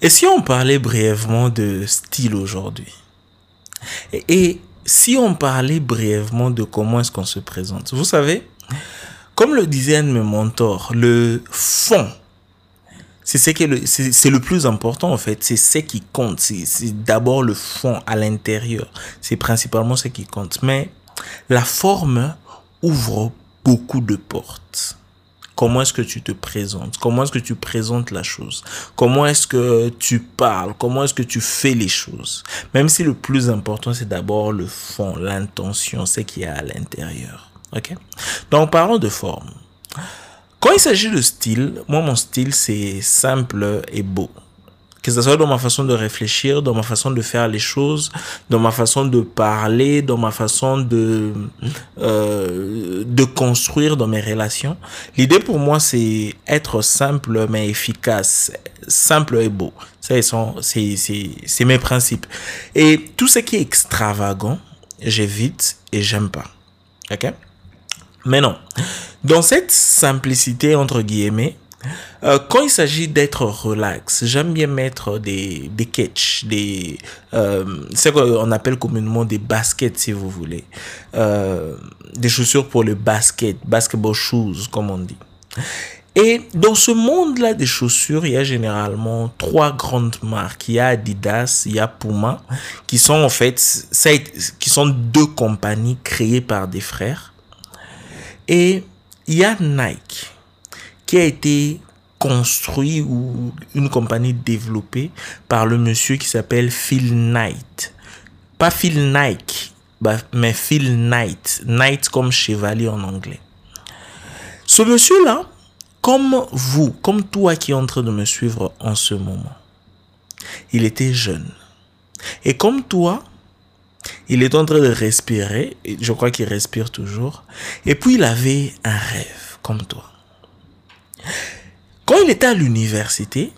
Et si on parlait brièvement de style aujourd'hui? Et, si on parlait brièvement de comment est-ce qu'on se présente? Vous savez, comme le disait un de mes mentors, le fond, c'est ce qui est le, c'est, le plus important en fait. C'est ce qui compte. C'est d'abord le fond à l'intérieur. C'est principalement ce qui compte. Mais la forme ouvre beaucoup de portes. Comment est-ce que tu te présentes? Comment est-ce que tu présentes la chose? Comment est-ce que tu parles? Comment est-ce que tu fais les choses? Même si le plus important, c'est d'abord le fond, l'intention, ce qu'il y a à l'intérieur. Ok? Donc, parlons de forme. Quand il s'agit de style, moi, mon style, c'est simple et beau que ce soit dans ma façon de réfléchir, dans ma façon de faire les choses, dans ma façon de parler, dans ma façon de euh, de construire dans mes relations. L'idée pour moi c'est être simple mais efficace, simple et beau. Ça c'est c'est c'est mes principes. Et tout ce qui est extravagant, j'évite et j'aime pas. OK? Mais non. Dans cette simplicité entre guillemets, euh, quand il s'agit d'être relax, j'aime bien mettre des, des catchs, des, euh, ce qu'on appelle communément des baskets si vous voulez. Euh, des chaussures pour le basket, basketball shoes comme on dit. Et dans ce monde-là des chaussures, il y a généralement trois grandes marques. Il y a Adidas, il y a Puma, qui sont en fait, qui sont deux compagnies créées par des frères. Et il y a Nike qui a été construit ou une compagnie développée par le monsieur qui s'appelle Phil Knight. Pas Phil Nike, bah, mais Phil Knight. Knight comme chevalier en anglais. Ce monsieur-là, comme vous, comme toi qui es en train de me suivre en ce moment, il était jeune. Et comme toi, il est en train de respirer, je crois qu'il respire toujours, et puis il avait un rêve, comme toi. Quand il était à l'université,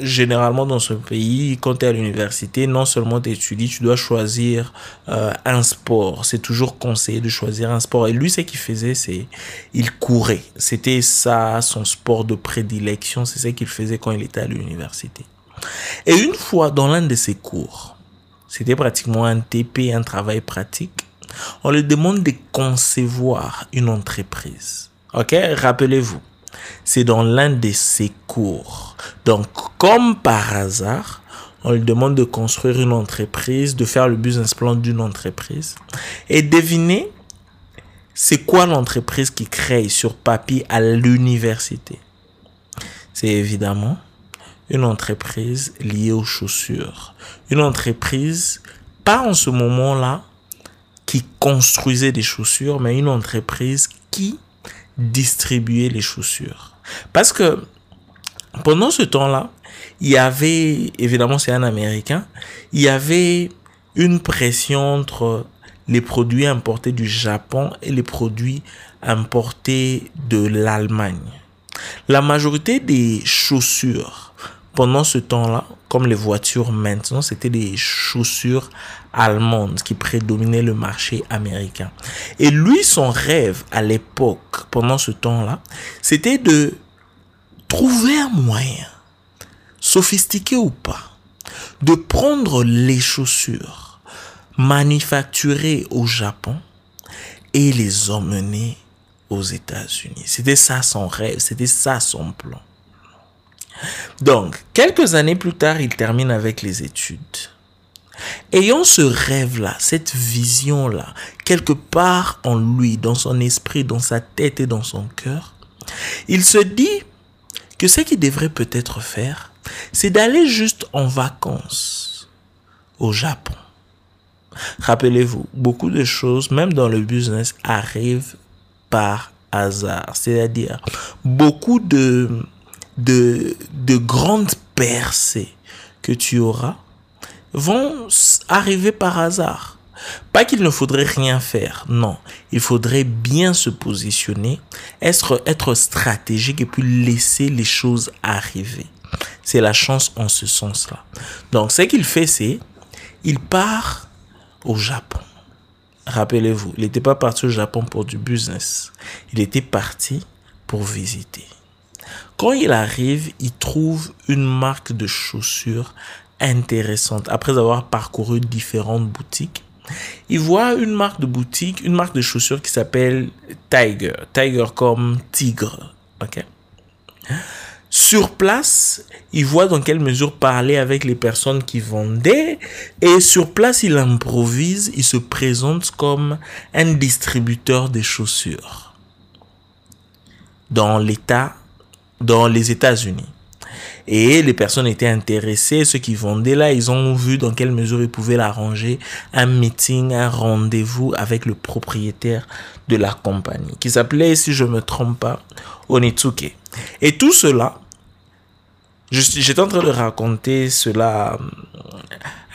généralement dans ce pays, quand tu es à l'université, non seulement tu étudies, tu dois choisir euh, un sport. C'est toujours conseillé de choisir un sport. Et lui, ce qu'il faisait, c'est il courait. C'était ça, son sport de prédilection. C'est ce qu'il faisait quand il était à l'université. Et une fois dans l'un de ses cours, c'était pratiquement un TP, un travail pratique, on lui demande de concevoir une entreprise. Ok, rappelez-vous c'est dans l'un de ses cours. Donc, comme par hasard, on lui demande de construire une entreprise, de faire le business plan d'une entreprise. Et devinez, c'est quoi l'entreprise qui crée sur papier à l'université? C'est évidemment une entreprise liée aux chaussures. Une entreprise, pas en ce moment-là, qui construisait des chaussures, mais une entreprise qui distribuer les chaussures. Parce que pendant ce temps-là, il y avait, évidemment c'est un Américain, il y avait une pression entre les produits importés du Japon et les produits importés de l'Allemagne. La majorité des chaussures pendant ce temps-là, comme les voitures maintenant, c'était des chaussures allemandes qui prédominaient le marché américain. Et lui, son rêve à l'époque, pendant ce temps-là, c'était de trouver un moyen, sophistiqué ou pas, de prendre les chaussures manufacturées au Japon et les emmener aux États-Unis. C'était ça son rêve, c'était ça son plan. Donc, quelques années plus tard, il termine avec les études. Ayant ce rêve-là, cette vision-là, quelque part en lui, dans son esprit, dans sa tête et dans son cœur, il se dit que ce qu'il devrait peut-être faire, c'est d'aller juste en vacances au Japon. Rappelez-vous, beaucoup de choses, même dans le business, arrivent par hasard. C'est-à-dire, beaucoup de de, de grandes percées que tu auras vont arriver par hasard. Pas qu'il ne faudrait rien faire, non. Il faudrait bien se positionner, être, être stratégique et puis laisser les choses arriver. C'est la chance en ce sens-là. Donc, ce qu'il fait, c'est, il part au Japon. Rappelez-vous, il n'était pas parti au Japon pour du business. Il était parti pour visiter. Quand il arrive, il trouve une marque de chaussures intéressante. Après avoir parcouru différentes boutiques, il voit une marque de boutique, une marque de chaussures qui s'appelle Tiger. Tiger comme tigre. Ok? Sur place, il voit dans quelle mesure parler avec les personnes qui vendaient et sur place, il improvise, il se présente comme un distributeur des chaussures dans l'état, dans les États-Unis. Et les personnes étaient intéressées, ceux qui vendaient là, ils ont vu dans quelle mesure ils pouvaient l'arranger, un meeting, un rendez-vous avec le propriétaire de la compagnie, qui s'appelait, si je me trompe pas, Onitsuke. Et tout cela, j'étais en train de raconter cela à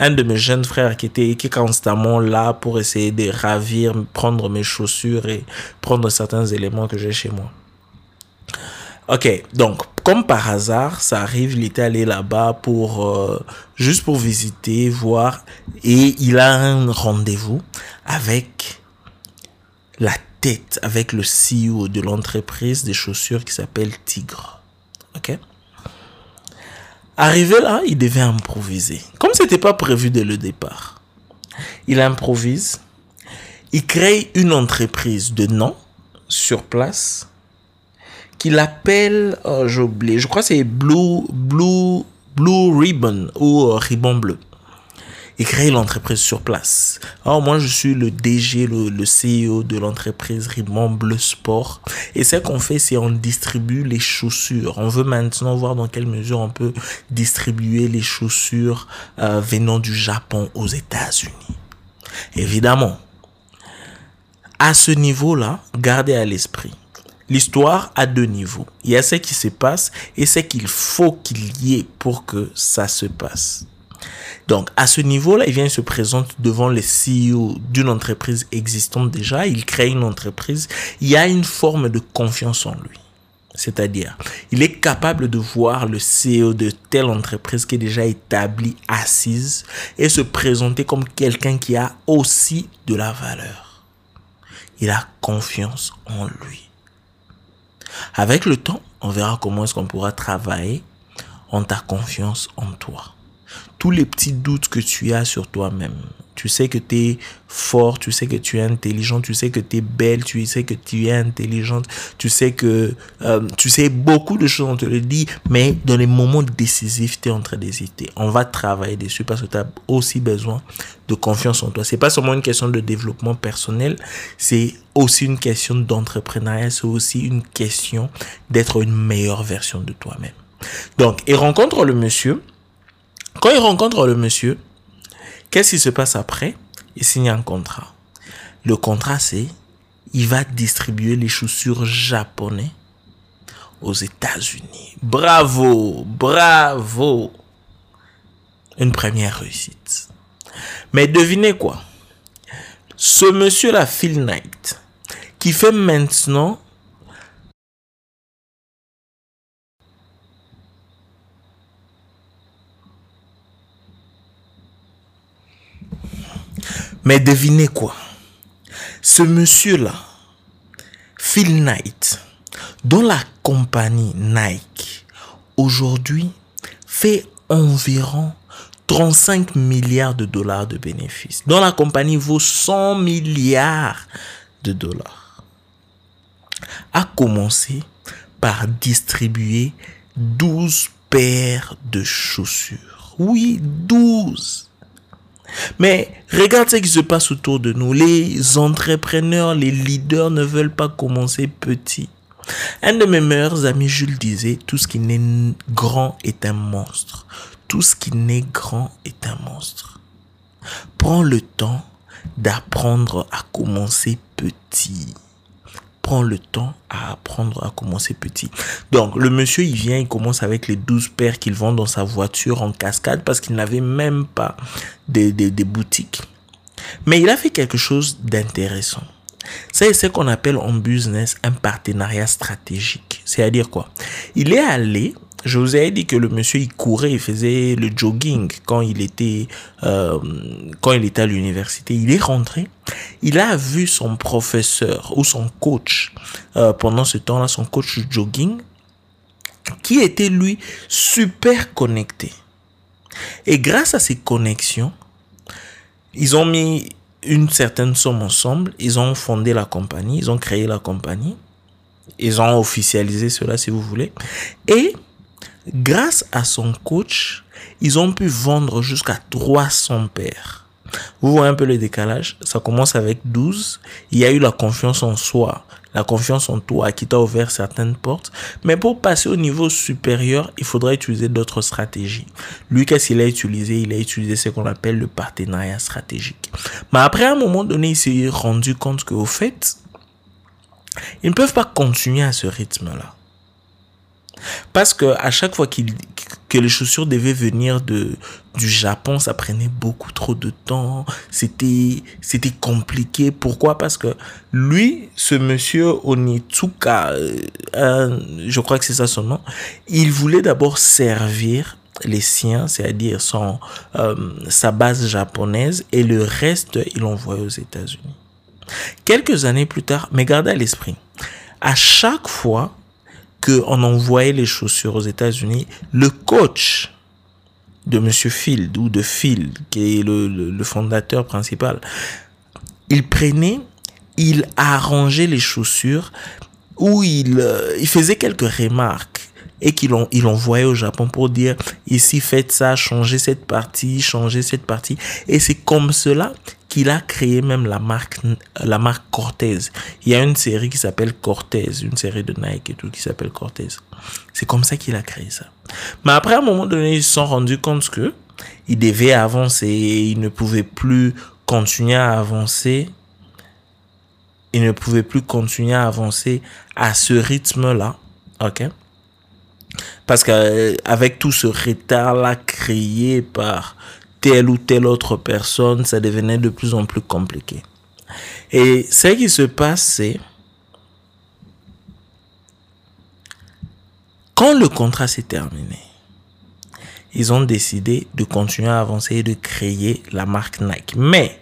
un de mes jeunes frères qui était qui constamment là pour essayer de ravir, prendre mes chaussures et prendre certains éléments que j'ai chez moi. Ok, donc comme par hasard, ça arrive, il était allé là-bas pour euh, juste pour visiter, voir, et il a un rendez-vous avec la tête, avec le CEO de l'entreprise des chaussures qui s'appelle Tigre. Ok? Arrivé là, il devait improviser. Comme c'était pas prévu dès le départ, il improvise. Il crée une entreprise de nom sur place qu'il appelle, oublié, je crois que c'est Blue, Blue, Blue Ribbon ou euh, Ribbon Bleu. Il crée l'entreprise sur place. Alors moi, je suis le DG, le, le CEO de l'entreprise Ribbon Bleu Sport. Et ce qu'on fait, c'est on distribue les chaussures. On veut maintenant voir dans quelle mesure on peut distribuer les chaussures euh, venant du Japon aux États-Unis. Évidemment, à ce niveau-là, gardez à l'esprit L'histoire a deux niveaux. Il y a ce qui se passe et ce qu'il faut qu'il y ait pour que ça se passe. Donc, à ce niveau-là, il vient se présente devant les CEO d'une entreprise existante déjà. Il crée une entreprise. Il y a une forme de confiance en lui. C'est-à-dire, il est capable de voir le CEO de telle entreprise qui est déjà établie, assise, et se présenter comme quelqu'un qui a aussi de la valeur. Il a confiance en lui. Avec le temps, on verra comment est-ce qu'on pourra travailler en ta confiance en toi. Tous les petits doutes que tu as sur toi-même, tu sais que tu es fort, tu sais que tu es intelligent, tu sais que tu es belle, tu sais que tu es intelligente, tu sais que euh, tu sais beaucoup de choses, on te le dit, mais dans les moments décisifs, tu es en train d'hésiter. On va travailler dessus parce que tu as aussi besoin de confiance en toi. C'est pas seulement une question de développement personnel, c'est aussi une question d'entrepreneuriat, c'est aussi une question d'être une meilleure version de toi-même. Donc, il rencontre le monsieur. Quand il rencontre le monsieur, Qu'est-ce qui se passe après? Il signe un contrat. Le contrat, c'est il va distribuer les chaussures japonais aux États-Unis. Bravo, bravo. Une première réussite. Mais devinez quoi? Ce monsieur-là, Phil Knight, qui fait maintenant Mais devinez quoi? Ce monsieur-là, Phil Knight, dont la compagnie Nike, aujourd'hui, fait environ 35 milliards de dollars de bénéfices, dont la compagnie vaut 100 milliards de dollars, a commencé par distribuer 12 paires de chaussures. Oui, 12. Mais regarde ce qui se passe autour de nous. Les entrepreneurs, les leaders ne veulent pas commencer petit. Un de mes meilleurs amis, Jules, disait, tout ce qui n'est grand est un monstre. Tout ce qui n'est grand est un monstre. Prends le temps d'apprendre à commencer petit prend le temps à apprendre à commencer petit. Donc, le monsieur, il vient, il commence avec les 12 paires qu'il vend dans sa voiture en cascade parce qu'il n'avait même pas des, des, boutiques. Mais il a fait quelque chose d'intéressant. C'est ce qu'on appelle en business un partenariat stratégique. C'est-à-dire quoi? Il est allé je vous ai dit que le monsieur il courait, il faisait le jogging quand il était euh, quand il était à l'université. Il est rentré, il a vu son professeur ou son coach euh, pendant ce temps-là, son coach jogging qui était lui super connecté. Et grâce à ces connexions, ils ont mis une certaine somme ensemble, ils ont fondé la compagnie, ils ont créé la compagnie, ils ont officialisé cela si vous voulez. Et grâce à son coach, ils ont pu vendre jusqu'à 300 paires. Vous voyez un peu le décalage? Ça commence avec 12. Il y a eu la confiance en soi, la confiance en toi qui t'a ouvert certaines portes. Mais pour passer au niveau supérieur, il faudra utiliser d'autres stratégies. Lui, qu'est-ce qu'il a utilisé? Il a utilisé ce qu'on appelle le partenariat stratégique. Mais après, un moment donné, il s'est rendu compte qu'au fait, ils ne peuvent pas continuer à ce rythme-là. Parce que à chaque fois que les chaussures devaient venir de du Japon, ça prenait beaucoup trop de temps. C'était compliqué. Pourquoi? Parce que lui, ce monsieur Onitsuka, euh, je crois que c'est ça son nom, il voulait d'abord servir les siens, c'est-à-dire euh, sa base japonaise, et le reste, il l'envoyait aux États-Unis. Quelques années plus tard, mais gardez à l'esprit, à chaque fois qu'on envoyait les chaussures aux États-Unis, le coach de Monsieur Field ou de Field, qui est le, fondateur principal, il prenait, il arrangeait les chaussures ou il, euh, il faisait quelques remarques et qu'il il envoyait au Japon pour dire ici faites ça, changez cette partie, changez cette partie. Et c'est comme cela qu'il a créé même la marque, la marque Cortez. Il y a une série qui s'appelle Cortez, une série de Nike et tout qui s'appelle Cortez. C'est comme ça qu'il a créé ça. Mais après, à un moment donné, ils se sont rendus compte que il devait avancer et il ne pouvait plus continuer à avancer. Il ne pouvait plus continuer à avancer à ce rythme-là. OK? Parce qu'avec tout ce retard-là créé par telle ou telle autre personne, ça devenait de plus en plus compliqué. Et ce qui se passe, c'est quand le contrat s'est terminé, ils ont décidé de continuer à avancer et de créer la marque Nike. Mais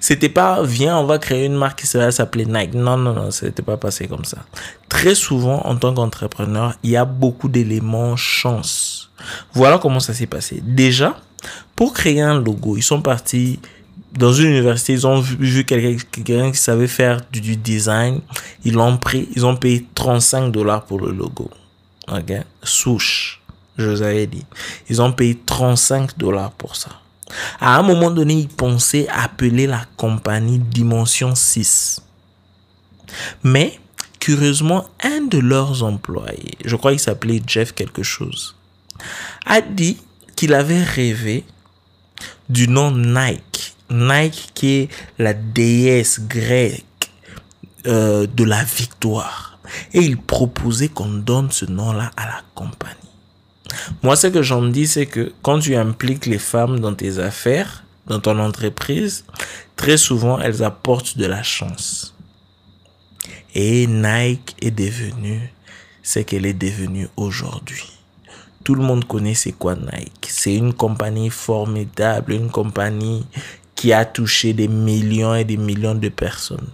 c'était pas, viens, on va créer une marque qui va s'appeler Nike. Non, non, non, ça n'était pas passé comme ça. Très souvent, en tant qu'entrepreneur, il y a beaucoup d'éléments chance. Voilà comment ça s'est passé. Déjà, pour créer un logo, ils sont partis dans une université, ils ont vu, quelqu'un qui savait faire du, design. Ils l'ont pris, ils ont payé 35 dollars pour le logo. Ok? Souche, je vous avais dit. Ils ont payé 35 dollars pour ça. À un moment donné, ils pensaient appeler la compagnie Dimension 6. Mais, curieusement, un de leurs employés, je crois qu'il s'appelait Jeff quelque chose, a dit qu'il avait rêvé du nom Nike. Nike qui est la déesse grecque euh, de la victoire. Et il proposait qu'on donne ce nom-là à la compagnie. Moi, ce que j'en dis, c'est que quand tu impliques les femmes dans tes affaires, dans ton entreprise, très souvent, elles apportent de la chance. Et Nike est devenue ce qu'elle est devenue aujourd'hui. Tout le monde connaît c'est quoi Nike. C'est une compagnie formidable, une compagnie qui a touché des millions et des millions de personnes.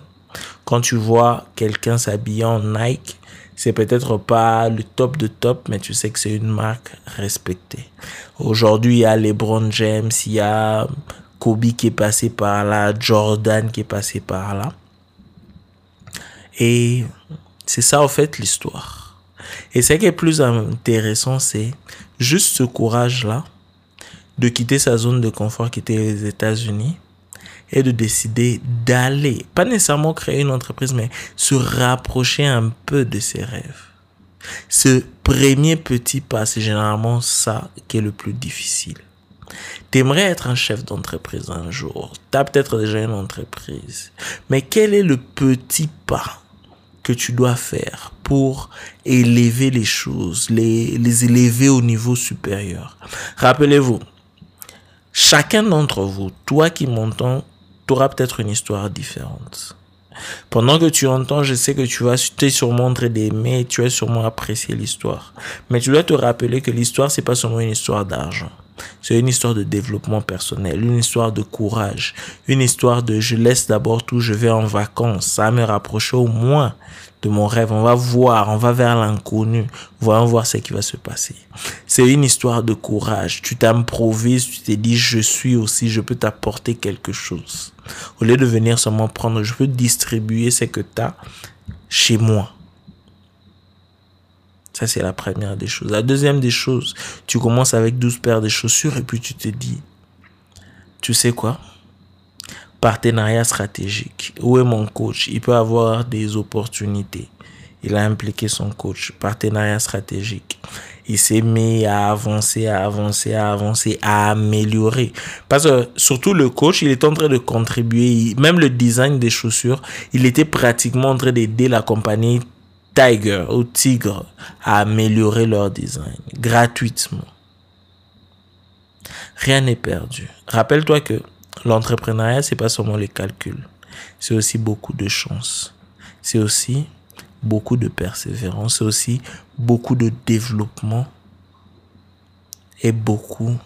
Quand tu vois quelqu'un s'habiller en Nike, c'est peut-être pas le top de top, mais tu sais que c'est une marque respectée. Aujourd'hui, il y a LeBron James, il y a Kobe qui est passé par là, Jordan qui est passé par là. Et c'est ça, en fait, l'histoire. Et ce qui est plus intéressant, c'est juste ce courage-là de quitter sa zone de confort qui était les États-Unis et de décider d'aller, pas nécessairement créer une entreprise, mais se rapprocher un peu de ses rêves. Ce premier petit pas, c'est généralement ça qui est le plus difficile. T'aimerais être un chef d'entreprise un jour? T'as peut-être déjà une entreprise. Mais quel est le petit pas que tu dois faire pour élever les choses, les, les élever au niveau supérieur. Rappelez-vous, chacun d'entre vous, toi qui m'entends, tu auras peut-être une histoire différente. Pendant que tu entends, je sais que tu vas t'es sûrement très d'aimer, tu as sûrement apprécié l'histoire. Mais tu dois te rappeler que l'histoire, c'est pas seulement une histoire d'argent. C'est une histoire de développement personnel, une histoire de courage, une histoire de je laisse d'abord tout, je vais en vacances. Ça me rapprocher au moins de mon rêve. On va voir, on va vers l'inconnu. Voyons voir ce qui va se passer. C'est une histoire de courage. Tu t'improvises, tu te dis, je suis aussi, je peux t'apporter quelque chose. Au lieu de venir seulement prendre, je peux distribuer ce que tu as chez moi. Ça, c'est la première des choses. La deuxième des choses, tu commences avec 12 paires de chaussures et puis tu te dis, tu sais quoi? Partenariat stratégique. Où est mon coach? Il peut avoir des opportunités. Il a impliqué son coach. Partenariat stratégique. Il s'est mis à avancer, à avancer, à avancer, à améliorer. Parce que surtout le coach, il est en train de contribuer. Même le design des chaussures, il était pratiquement en train d'aider la compagnie Tiger ou Tigre à améliorer leur design gratuitement. Rien n'est perdu. Rappelle-toi que l'entrepreneuriat, c'est pas seulement les calculs. C'est aussi beaucoup de chance. C'est aussi beaucoup de persévérance. C'est aussi beaucoup de développement et beaucoup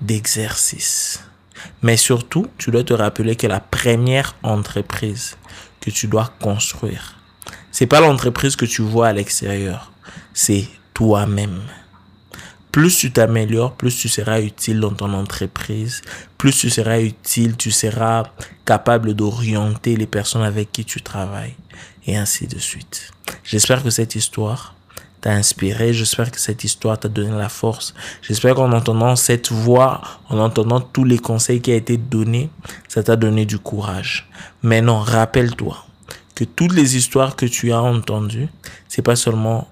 d'exercice. Mais surtout, tu dois te rappeler que la première entreprise que tu dois construire, c'est pas l'entreprise que tu vois à l'extérieur, c'est toi-même. Plus tu t'améliores, plus tu seras utile dans ton entreprise, plus tu seras utile, tu seras capable d'orienter les personnes avec qui tu travailles et ainsi de suite. J'espère que cette histoire t'a inspiré, j'espère que cette histoire t'a donné la force. J'espère qu'en entendant cette voix, en entendant tous les conseils qui ont été donnés, ça t'a donné du courage. Maintenant, rappelle-toi, que toutes les histoires que tu as entendues, c'est pas seulement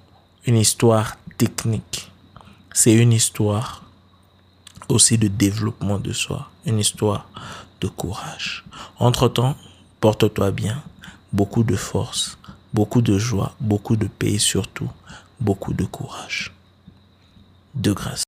une histoire technique, c'est une histoire aussi de développement de soi, une histoire de courage. Entre-temps, porte-toi bien, beaucoup de force, beaucoup de joie, beaucoup de paix et surtout beaucoup de courage. De grâce.